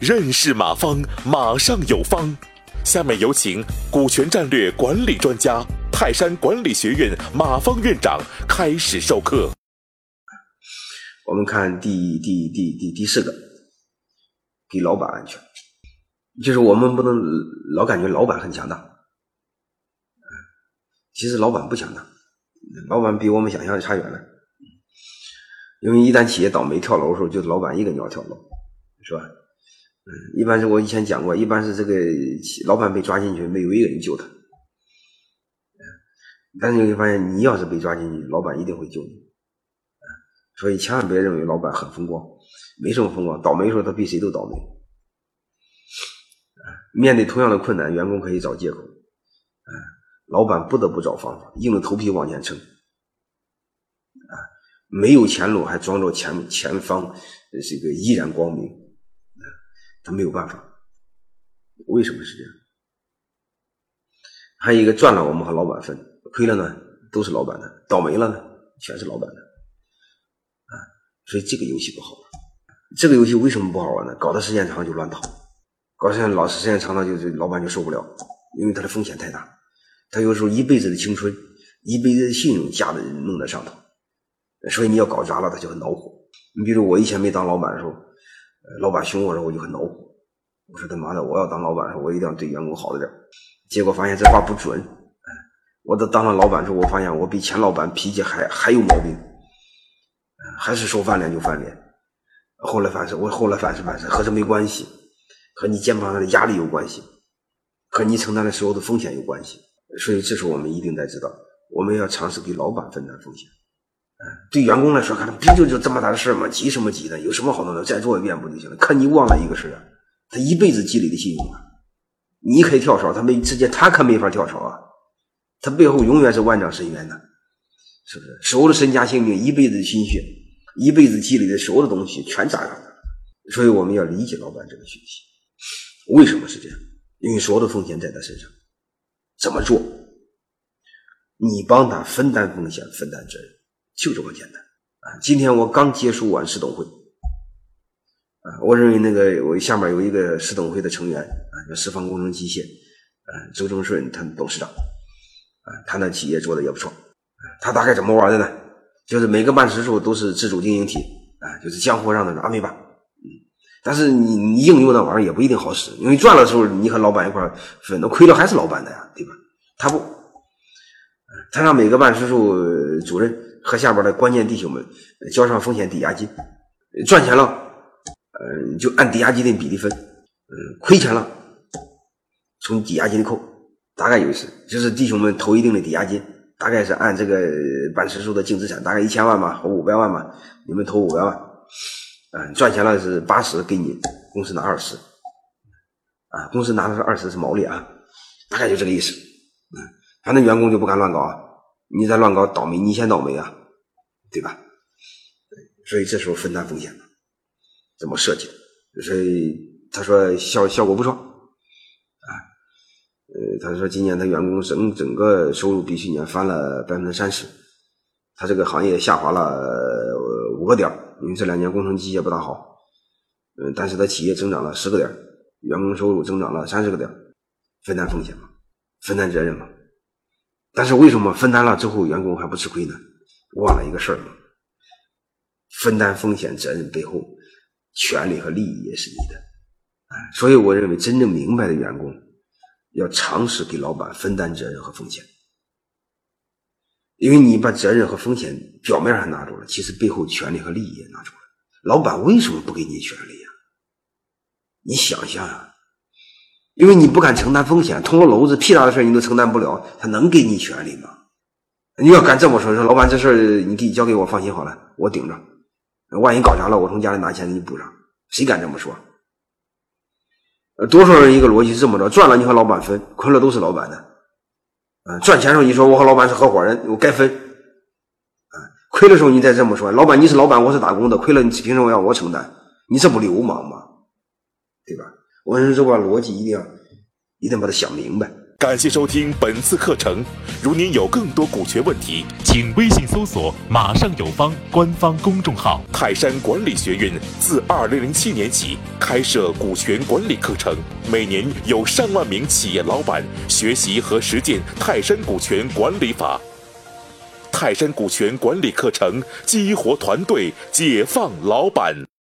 认识马方，马上有方。下面有请股权战略管理专家、泰山管理学院马方院长开始授课。我们看第第第第第四个，给老板安全，就是我们不能老感觉老板很强大，其实老板不强大，老板比我们想象的差远了。因为一旦企业倒霉跳楼的时候，就是老板一个鸟跳楼，是吧？嗯，一般是我以前讲过，一般是这个老板被抓进去，没有一个人救他。但是你会发现，你要是被抓进去，老板一定会救你。所以千万别认为老板很风光，没什么风光，倒霉时候他比谁都倒霉。面对同样的困难，员工可以找借口，啊，老板不得不找方法，硬着头皮往前撑。没有前路，还装着前前方这个依然光明。他没有办法，为什么是这样？还有一个赚了，我们和老板分；亏了呢，都是老板的；倒霉了呢，全是老板的。啊，所以这个游戏不好玩。这个游戏为什么不好玩呢？搞的时间长就乱套，搞时间老时间长了，就是老板就受不了，因为他的风险太大。他有时候一辈子的青春、一辈子的信用架在弄在上头，所以你要搞砸了，他就很恼火。你比如我以前没当老板的时候。老板凶我时候，我就很恼火。我说他妈的，我要当老板时候，我一定要对员工好一点。结果发现这话不准。我都当了老板之后，我发现我比前老板脾气还还有毛病。还是说翻脸就翻脸。后来反思，我后来反思反思，和这没关系，和你肩膀上的压力有关系，和你承担的所有的风险有关系。所以这时候我们一定得知道，我们要尝试给老板分担风险。对员工来说，看不就就这么大的事吗？急什么急呢？有什么好弄的？再做一遍不就行了？可你忘了一个事啊，他一辈子积累的信用啊，你可以跳槽，他没直接，他可没法跳槽啊，他背后永远是万丈深渊呢，是不是？所有的身家性命，一辈子的心血，一辈子积累的所有的东西，全砸上了。所以我们要理解老板这个讯息，为什么是这样？因为所有的风险在他身上，怎么做？你帮他分担风险，分担责任。就这么简单啊！今天我刚结束完市董会啊，我认为那个我下面有一个市董会的成员啊，叫四方工程机械啊，周正顺他董事长啊，他那企业做的也不错啊。他大概怎么玩的呢？就是每个办事处都是自主经营体啊，就是江湖上的阿美巴。嗯，但是你你应用那玩意儿也不一定好使，因为赚的时候你和老板一块分，那亏了还是老板的呀，对吧？他不，他让每个办事处主任。和下边的关键弟兄们交上风险抵押金，赚钱了，呃，就按抵押金的比例分，嗯，亏钱了，从抵押金里扣，大概有意思，就是弟兄们投一定的抵押金，大概是按这个办事处的净资产，大概一千万嘛，或五百万嘛，你们投五百万，嗯，赚钱了是八十，给你公司拿二十，啊，公司拿的是二十是毛利啊，大概就这个意思，嗯，反正员工就不敢乱搞啊。你再乱搞，倒霉，你先倒霉啊，对吧？所以这时候分担风险，怎么设计？所以他说效效果不错啊，呃，他说今年他员工整整个收入比去年翻了百分之三十，他这个行业下滑了五个点因为这两年工程机械不大好，嗯，但是他企业增长了十个点员工收入增长了三十个点分担风险嘛，分担责任嘛。但是为什么分担了之后员工还不吃亏呢？忘了一个事儿了，分担风险责任背后，权利和利益也是你的，啊，所以我认为真正明白的员工，要尝试给老板分担责任和风险，因为你把责任和风险表面上拿住了，其实背后权利和利益也拿住了。老板为什么不给你权利呀？你想想啊。因为你不敢承担风险，捅个篓子屁大的事你都承担不了，他能给你权利吗？你要敢这么说，说老板这事儿你给交给我，放心好了，我顶着。万一搞砸了，我从家里拿钱给你补上。谁敢这么说？多少人一个逻辑是这么着：赚了你和老板分，亏了都是老板的。嗯，赚钱时候你说我和老板是合伙人，我该分。啊，亏的时候你再这么说，老板你是老板，我是打工的，亏了你凭什么要我承担？你这不流氓吗？对吧？我说这把逻辑一定要，一定把它想明白。感谢收听本次课程。如您有更多股权问题，请微信搜索“马上有方”官方公众号。泰山管理学院自二零零七年起开设股权管理课程，每年有上万名企业老板学习和实践泰山股权管理法。泰山股权管理课程激活团队，解放老板。